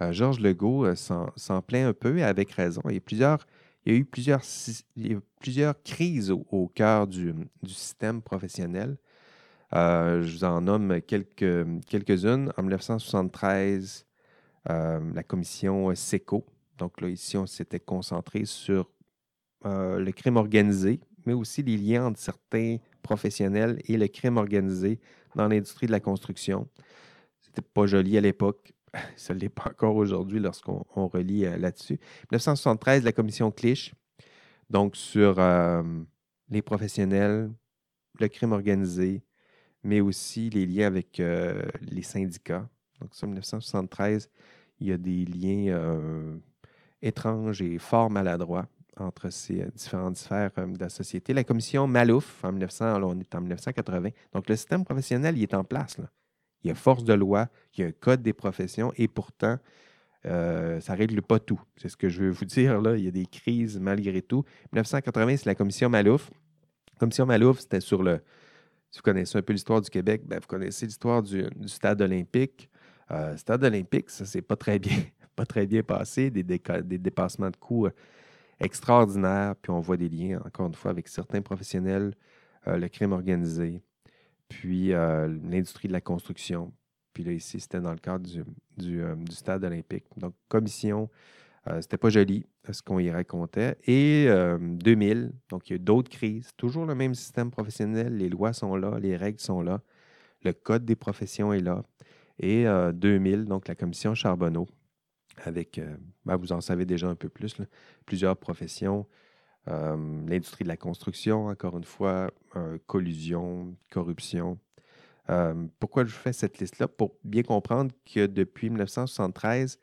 euh, Georges Legault s'en plaint un peu et avec raison. Il y a, eu plusieurs, crises au, cœur du, système professionnel. Euh, je vous en nomme quelques, quelques-unes. En 1973, euh, la commission SECO. Donc là, ici, on s'était concentré sur euh, le crime organisé, mais aussi les liens entre certains professionnels et le crime organisé dans l'industrie de la construction. C'était pas joli à l'époque. Ça ne l'est pas encore aujourd'hui lorsqu'on relit là-dessus. 1973, la commission Clich, donc sur les professionnels, le crime organisé, mais aussi les liens avec euh, les syndicats. Donc, en 1973, il y a des liens euh, étranges et fort maladroits entre ces euh, différentes sphères de la société. La commission Malouf, en 1900, on est en 1980. Donc, le système professionnel, il est en place. Il y a force de loi, il y a un code des professions et pourtant, ça ne règle pas tout. C'est ce que je veux vous dire. Là. Il y a des crises malgré tout. 1980, c'est la commission Malouf. La commission Malouf, c'était sur le, si vous connaissez un peu l'histoire du Québec, ben, vous connaissez l'histoire du, stade olympique. Euh, stade olympique, ça s'est pas très bien, pas très bien passé, des, dépassements de coûts euh, extraordinaires, puis on voit des liens, encore une fois, avec certains professionnels, euh, le crime organisé, puis l'industrie de la construction. Puis là, ici, c'était dans le cadre du, stade olympique. Donc, commission euh, c'était pas joli ce qu'on y racontait. Et 2000, euh, donc il y a d'autres crises, toujours le même système professionnel, les lois sont là, les règles sont là, le code des professions est là. Et 2000, euh, donc la commission Charbonneau. avec, ben, vous en savez déjà un peu plus, plusieurs professions. L'industrie de la construction, encore une fois, collusion, corruption. pourquoi je fais cette liste-là? Pour bien comprendre que depuis 1973,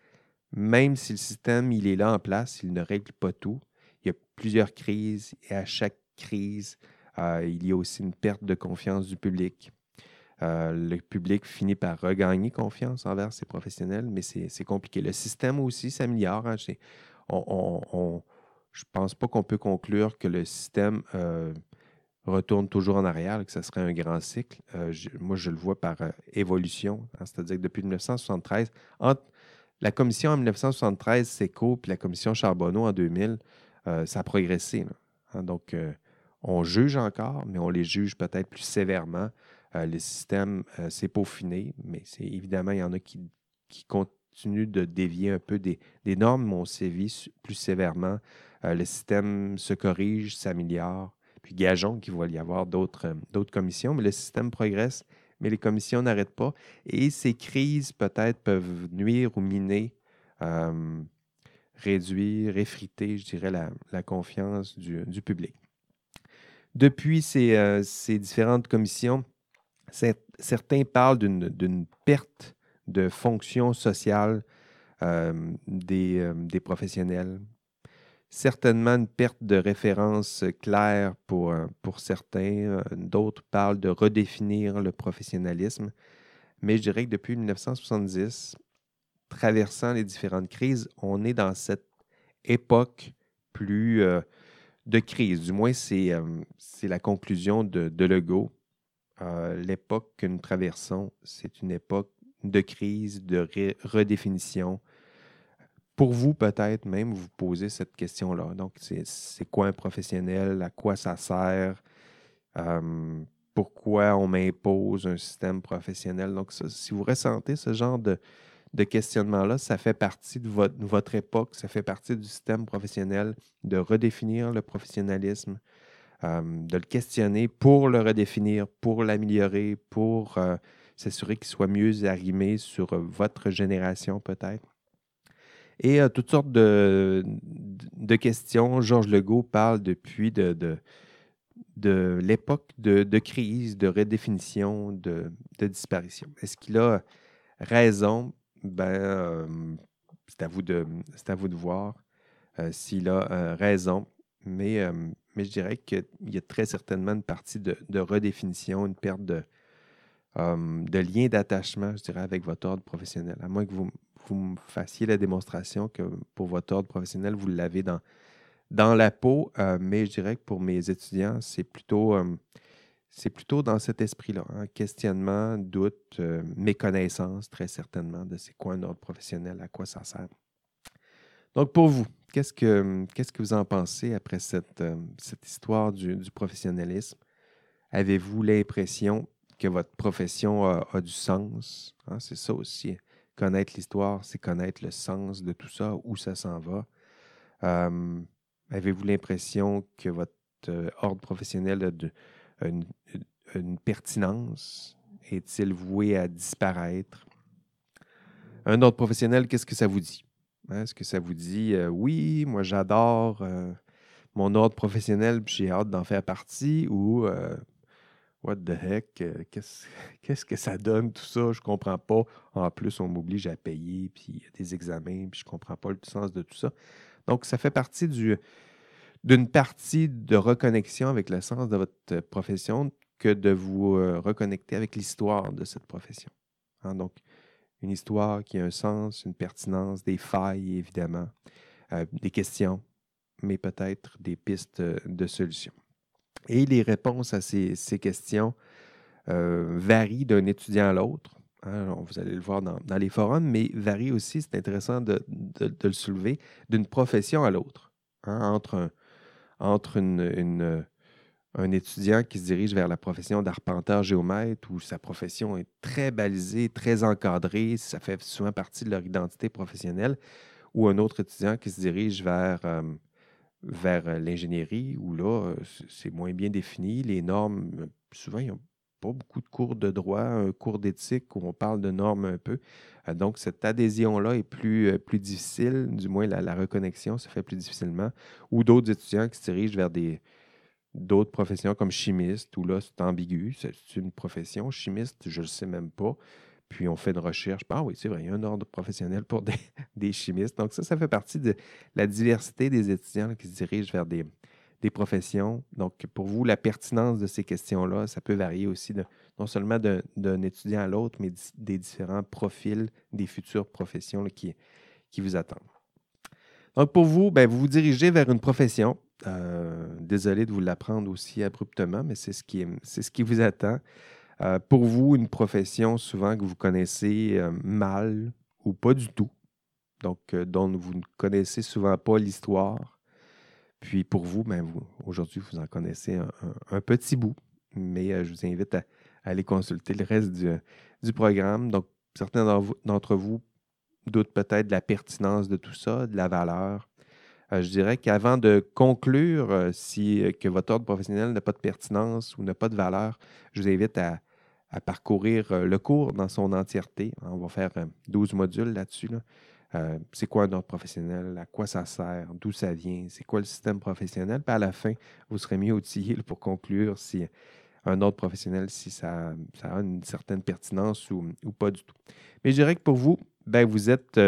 même si le système il est là en place, il ne règle pas tout. Il y a plusieurs crises et à chaque crise, il y a aussi une perte de confiance du public. Euh, le public finit par regagner confiance envers ses professionnels, mais c'est compliqué. Le système aussi s'améliore. Hein, je ne pense pas qu'on peut conclure que le système euh, retourne toujours en arrière, que ce serait un grand cycle. Euh, moi, je le vois par évolution, hein, c'est-à-dire que depuis 1973, entre la commission en 1973, SECO, puis la commission Charbonneau en 2000, ça a progressé. Hein. donc, on juge encore, mais on les juge peut-être plus sévèrement. Euh, le système euh, s'est peaufiné, mais c'est évidemment, il y en a qui, continuent de dévier un peu des, normes, mais on sévit plus sévèrement. Euh, le système se corrige, s'améliore. Puis gageons qu'il va y avoir d'autres commissions, mais le système progresse, mais les commissions n'arrêtent pas. Et ces crises, peut-être, peuvent nuire ou miner réduire, effriter, je dirais, la, confiance du, public. Depuis ces, différentes commissions, certains parlent d'une perte de fonction sociale euh, des, des, professionnels. Certainement une perte de référence claire pour, euh, pour certains. Euh, d'autres parlent de redéfinir le professionnalisme. Mais je dirais que depuis 1970, traversant les différentes crises, on est dans cette époque plus de crise. Du moins, c'est la conclusion de, de Legault euh, l'époque que nous traversons, c'est une époque de crise, de redéfinition. Pour vous, peut-être même, vous posez cette question-là. Donc, c'est quoi un professionnel? À quoi ça sert? Euh, pourquoi on m'impose un système professionnel? Donc, si vous ressentez ce genre de, questionnement-là, ça fait partie de votre, époque, ça fait partie du système professionnel de redéfinir le professionnalisme, euh, de le questionner pour le redéfinir, pour l'améliorer, pour euh, s'assurer qu'il soit mieux arrimé sur votre génération peut-être. Et euh, toutes sortes de, de, questions. Georges Legault parle depuis de, de, l'époque de, crise, de redéfinition, de, disparition. Est-ce qu'il a raison? Ben, c'est à, vous de, à vous de voir s'il a raison. Mais mais je dirais qu'il y a très certainement une partie de, redéfinition, une perte de, de lien d'attachement, je dirais, avec votre ordre professionnel. À moins que vous, vous me fassiez la démonstration que pour votre ordre professionnel, vous l'avez dans, dans la peau, euh, mais je dirais que pour mes étudiants, c'est plutôt, c'est plutôt dans cet esprit-là. Hein. questionnement, doute, euh, méconnaissance, très certainement, de c'est quoi un ordre professionnel, à quoi ça sert. Donc, pour vous, qu'est-ce que, que vous en pensez après cette, euh, cette histoire du, professionnalisme? Avez-vous l'impression que votre profession a, du sens? Hein? C'est ça aussi. Connaître l'histoire, c'est connaître le sens de tout ça, où ça s'en va. Avez-vous l'impression que votre euh, ordre professionnel a, une, pertinence? Est-il voué à disparaître? Un ordre professionnel, qu'est-ce que ça vous dit? Hein, est-ce que ça vous dit euh, oui, moi j'adore euh, mon ordre professionnel, j'ai hâte d'en faire partie ou what the heck, qu'est-ce que ça donne tout ça, je comprends pas. En plus, on m'oblige à payer, puis il y a des examens, puis je comprends pas le sens de tout ça. Donc, ça fait partie du, d'une partie de reconnexion avec le sens de votre profession que de vous reconnecter avec l'histoire de cette profession. Hein? donc, une histoire qui a un sens, une pertinence, des failles, évidemment, euh, des questions, mais peut-être des pistes de solutions. Et les réponses à ces, questions euh, varient d'un étudiant à l'autre. Hein, vous allez le voir dans, les forums, mais varient aussi, c'est intéressant de, le soulever, d'une profession à l'autre. Hein, entre un étudiant qui se dirige vers la profession d'arpenteur géomètre où sa profession est très balisée, très encadrée, ça fait souvent partie de leur identité professionnelle, ou un autre étudiant qui se dirige vers, euh, vers l'ingénierie où là, c'est moins bien défini. Les normes, souvent, pas beaucoup de cours de droit, un cours d'éthique où on parle de normes un peu. Euh, donc, cette adhésion-là est plus, difficile, du moins la, reconnexion se fait plus difficilement. Ou d'autres étudiants qui se dirigent vers d'autres professions comme chimiste, où là, c'est ambigu. C'est une profession. Chimiste, je ne le sais même pas. Puis on fait une recherche. Ah oui, c'est vrai, il y a un ordre professionnel pour des, chimistes. Donc ça, ça fait partie de la diversité des étudiants qui se dirigent vers des, professions. Donc pour vous, la pertinence de ces questions-là, ça peut varier aussi non seulement d'un étudiant à l'autre, mais des différents profils des futures professions qui, qui vous attendent. Donc pour vous, ben, vous vous dirigez vers une profession. Euh, désolé de vous l'apprendre aussi abruptement, mais c'est ce, ce qui vous attend. Euh, pour vous, une profession souvent que vous connaissez euh, mal ou pas du tout, donc dont vous ne connaissez souvent pas l'histoire. Puis pour vous, ben vous aujourd'hui, vous en connaissez un, petit bout, mais je vous invite à, aller consulter le reste du, programme. Donc, certains d'entre vous doutent peut-être de la pertinence de tout ça, de la valeur. Euh, je dirais qu'avant de conclure euh, si, euh, que votre ordre professionnel n'a pas de pertinence ou n'a pas de valeur, je vous invite à, parcourir le cours dans son entièreté. On va faire 12 modules là-dessus. c'est quoi un ordre professionnel? À quoi ça sert? D'où ça vient? C'est quoi le système professionnel? À la fin, vous serez mieux outillé pour conclure si un ordre professionnel, si ça, a une certaine pertinence ou, pas du tout. Mais je dirais que pour vous, ben, vous, êtes,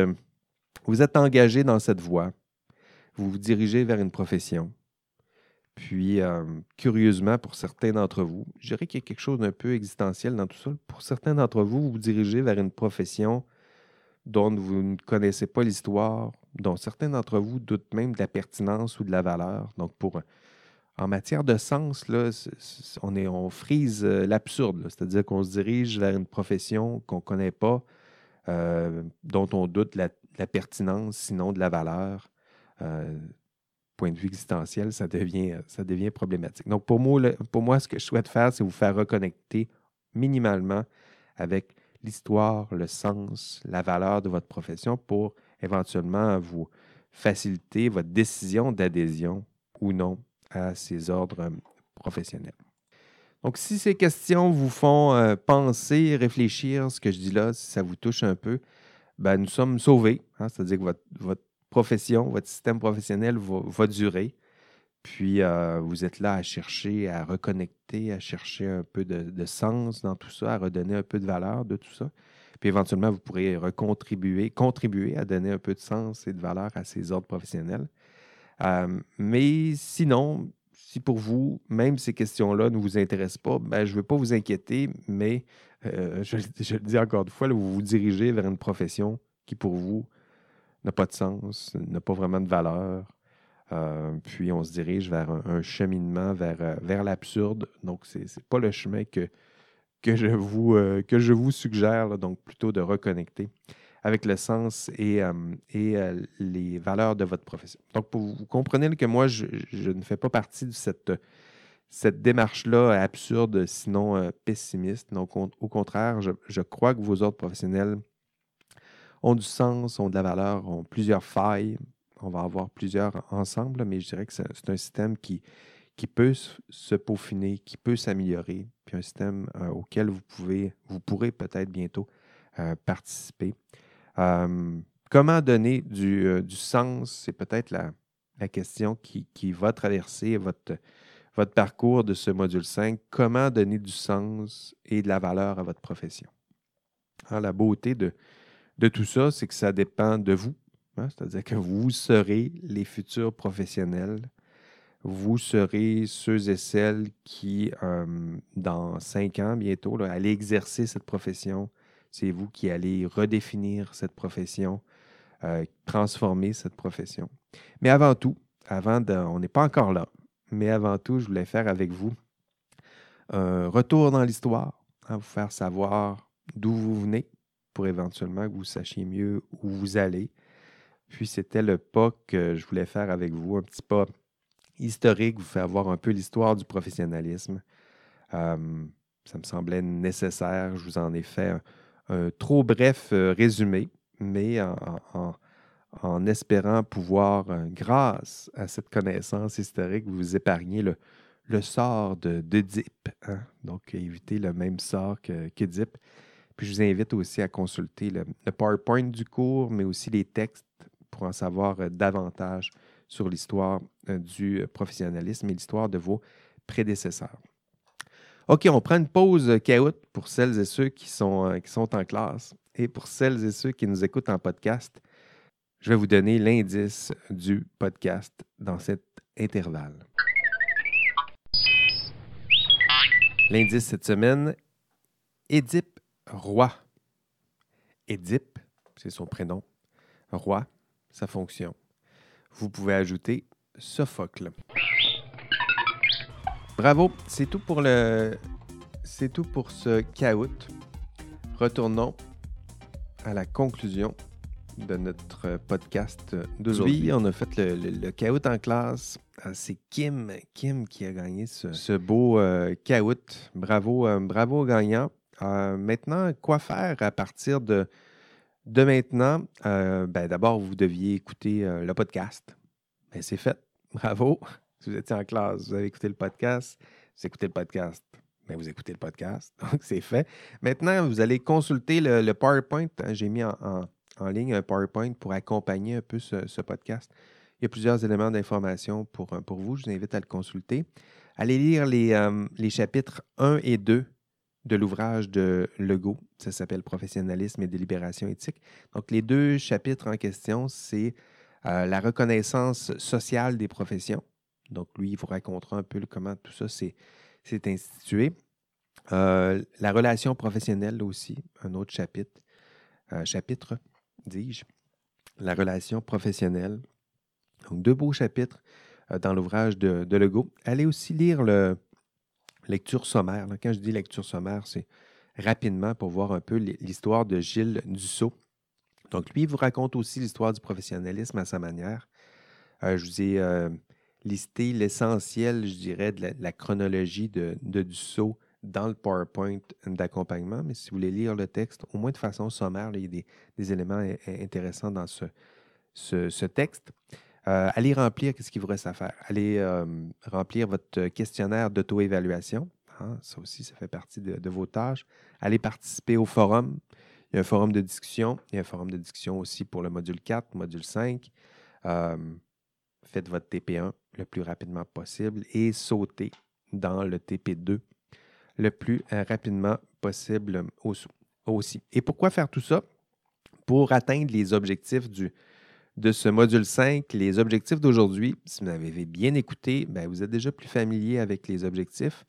vous êtes engagé dans cette voie vous vous dirigez vers une profession. Puis, euh, curieusement, pour certains d'entre vous, je dirais qu'il y a quelque chose d'un peu existentiel dans tout ça. Pour certains d'entre vous, vous vous dirigez vers une profession dont vous ne connaissez pas l'histoire, dont certains d'entre vous doutent même de la pertinence ou de la valeur. Donc, pour en matière de sens, là, on, frise euh, l'absurde, c'est-à-dire qu'on se dirige vers une profession qu'on ne connaît pas, euh, dont on doute de la pertinence, sinon de la valeur. Point de vue existentiel, ça devient, devient problématique. Donc, pour moi, ce que je souhaite faire, c'est vous faire reconnecter minimalement avec l'histoire, le sens, la valeur de votre profession pour éventuellement vous faciliter votre décision d'adhésion ou non à ces ordres professionnels. Donc, si ces questions vous font euh, penser, réfléchir, ce que je dis là, si ça vous touche un peu, ben, nous sommes sauvés. Hein, c'est-à-dire que votre profession, votre système professionnel va, durer. Puis euh, vous êtes là à chercher, à reconnecter, à chercher un peu de, sens dans tout ça, à redonner un peu de valeur de tout ça. Puis éventuellement, vous pourrez recontribuer, contribuer à donner un peu de sens et de valeur à ces ordres professionnels. Euh, mais sinon, si pour vous, même ces questions-là ne vous intéressent pas, ben, je ne veux pas vous inquiéter, mais euh, je, le dis encore une fois, vous vous dirigez vers une profession qui, pour vous, n'a pas de sens, n'a pas vraiment de valeur. Euh, puis on se dirige vers un, cheminement vers, euh, vers l'absurde. Donc, ce n'est pas le chemin que, que, je, vous, euh, que je vous suggère, donc plutôt de reconnecter avec le sens et, et les valeurs de votre profession. Donc, vous comprenez que moi, je, ne fais pas partie de cette, cette démarche-là absurde, sinon pessimiste. Donc, au contraire, je, je, crois que vos ordres professionnels ont du sens, ont de la valeur, ont plusieurs failles. On va avoir plusieurs ensemble, mais je dirais que c'est un système qui, peut se peaufiner, qui peut s'améliorer, puis un système euh, auquel vous, pouvez, vous pourrez peut-être bientôt euh, participer. comment donner du, euh, du sens, c'est peut-être la, question qui, va traverser votre, parcours de ce module 5. Comment donner du sens et de la valeur à votre profession? Hein, la beauté de, de tout ça, c'est que ça dépend de vous. Hein. C'est-à-dire que vous serez les futurs professionnels. Vous serez ceux et celles qui, dans cinq ans bientôt, allez exercer cette profession. C'est vous qui allez redéfinir cette profession, euh, transformer cette profession. Mais avant tout, avant de, on n'est pas encore là, mais avant tout, je voulais faire avec vous un retour dans l'histoire, hein, vous faire savoir d'où vous venez, pour éventuellement que vous sachiez mieux où vous allez. Puis c'était le pas que je voulais faire avec vous, un petit pas historique, vous faire voir un peu l'histoire du professionnalisme. ça me semblait nécessaire. Je vous en ai fait un, trop bref euh, résumé, mais en, espérant pouvoir, euh, grâce à cette connaissance historique, vous épargner le, sort d'Oedipe. Hein? Donc, éviter le même sort qu'Oedipe. Je vous invite aussi à consulter le, PowerPoint du cours, mais aussi les textes pour en savoir euh, davantage sur l'histoire euh, du professionnalisme et l'histoire de vos prédécesseurs. OK, on prend une pause chaotique pour celles et ceux qui sont, qui sont en classe et pour celles et ceux qui nous écoutent en podcast. Je vais vous donner l'indice du podcast dans cet intervalle. L'indice cette semaine, Édipe Roi. Édipe, c'est son prénom. Roi, sa fonction. Vous pouvez ajouter Sophocle. Bravo, c'est tout pour le c'est tout pour ce caout. Retournons à la conclusion de notre podcast d'aujourd'hui. On a fait le, le, en classe. Ah, c'est Kim, Kim qui a gagné ce, beau euh, Bravo, euh, bravo gagnant. Euh, maintenant, quoi faire à partir de, de maintenant? Euh, ben, D'abord, vous deviez écouter le podcast. Ben, c'est fait. Bravo. Si vous étiez en classe, vous avez écouté le podcast. Vous écoutez le podcast. Ben, vous écoutez le podcast. Donc, c'est fait. Maintenant, vous allez consulter le, PowerPoint. J'ai mis en en ligne un PowerPoint pour accompagner un peu ce, podcast. Il y a plusieurs éléments d'information pour, euh, pour vous. Je vous invite à le consulter. Allez lire les, euh, les chapitres 1 et 2 de l'ouvrage de Legault. Ça s'appelle Professionnalisme et délibération éthique. Donc, les deux chapitres en question, c'est euh, la reconnaissance sociale des professions. Donc, lui, il vous racontera un peu comment tout ça s'est institué. la relation professionnelle aussi, un autre chapitre. chapitre dis-je, la relation professionnelle. Donc, deux beaux chapitres euh, dans l'ouvrage de, de, Legault. Allez aussi lire le lecture sommaire. Quand je dis lecture sommaire, c'est rapidement pour voir un peu l'histoire de Gilles Dussault. Donc, lui, il vous raconte aussi l'histoire du professionnalisme à sa manière. Euh, je vous ai euh, listé l'essentiel, je dirais, de la, chronologie de, de Dussault dans le PowerPoint d'accompagnement, mais si vous voulez lire le texte, au moins de façon sommaire, il y a des, éléments intéressants dans ce, ce, texte. Euh, allez remplir, qu'est-ce qu'il vous reste à faire? Allez remplir votre questionnaire d'auto-évaluation. Hein, ça aussi, ça fait partie de, vos tâches. Allez participer au forum. Il y a un forum de discussion. Il y a un forum de discussion aussi pour le module 4, module 5. Euh, faites votre TP1 le plus rapidement possible et sautez dans le TP2 le plus rapidement possible aussi. Et pourquoi faire tout ça? Pour atteindre les objectifs du, de ce module 5, les objectifs d'aujourd'hui, si vous avez bien écouté, ben, vous êtes déjà plus familier avec les objectifs.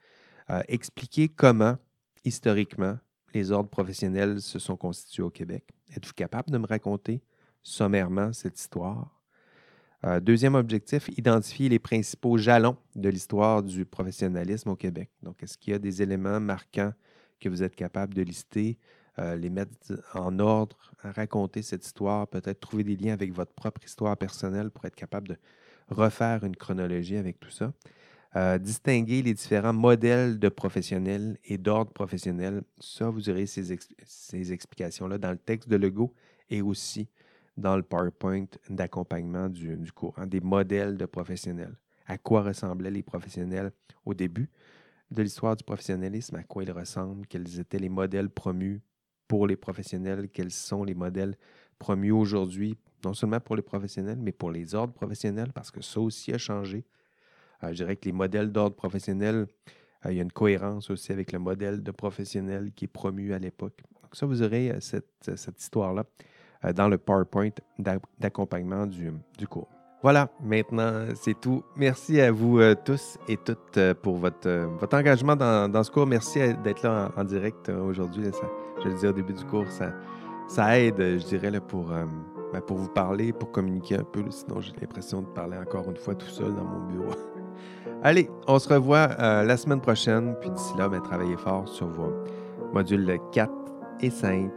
Euh, expliquer comment, historiquement, les ordres professionnels se sont constitués au Québec. Êtes-vous capable de me raconter sommairement cette histoire? Euh, deuxième objectif, identifier les principaux jalons de l'histoire du professionnalisme au Québec. Donc, est-ce qu'il y a des éléments marquants que vous êtes capable de lister, euh, les mettre en ordre, raconter cette histoire, peut-être trouver des liens avec votre propre histoire personnelle pour être capable de refaire une chronologie avec tout ça. Euh, distinguer les différents modèles de professionnels et d'ordre professionnel. Ça, vous aurez ces, explications-là dans le texte de Legault et aussi dans le PowerPoint d'accompagnement du, cours, des modèles de professionnels. À quoi ressemblaient les professionnels au début de l'histoire du professionnalisme, à quoi ils ressemblent, quels étaient les modèles promus pour les professionnels, quels sont les modèles promus aujourd'hui, non seulement pour les professionnels, mais pour les ordres professionnels, parce que ça aussi a changé. Euh, je dirais que les modèles d'ordre professionnel, euh, il y a une cohérence aussi avec le modèle de professionnel qui est promu à l'époque. Donc ça, vous aurez euh, cette histoire-là. Euh, dans le PowerPoint d'accompagnement du, cours. Voilà, maintenant c'est tout. Merci à vous euh, tous et toutes euh, pour votre, votre engagement dans, ce cours. Merci d'être là en, direct aujourd'hui. Je le disais au début du cours, ça, aide, je dirais, pour, ben, pour vous parler, pour communiquer un peu. Sinon, j'ai l'impression de parler encore une fois tout seul dans mon bureau. Allez, on se revoit la semaine prochaine. Puis d'ici là, ben, travaillez fort sur vos modules 4 et 5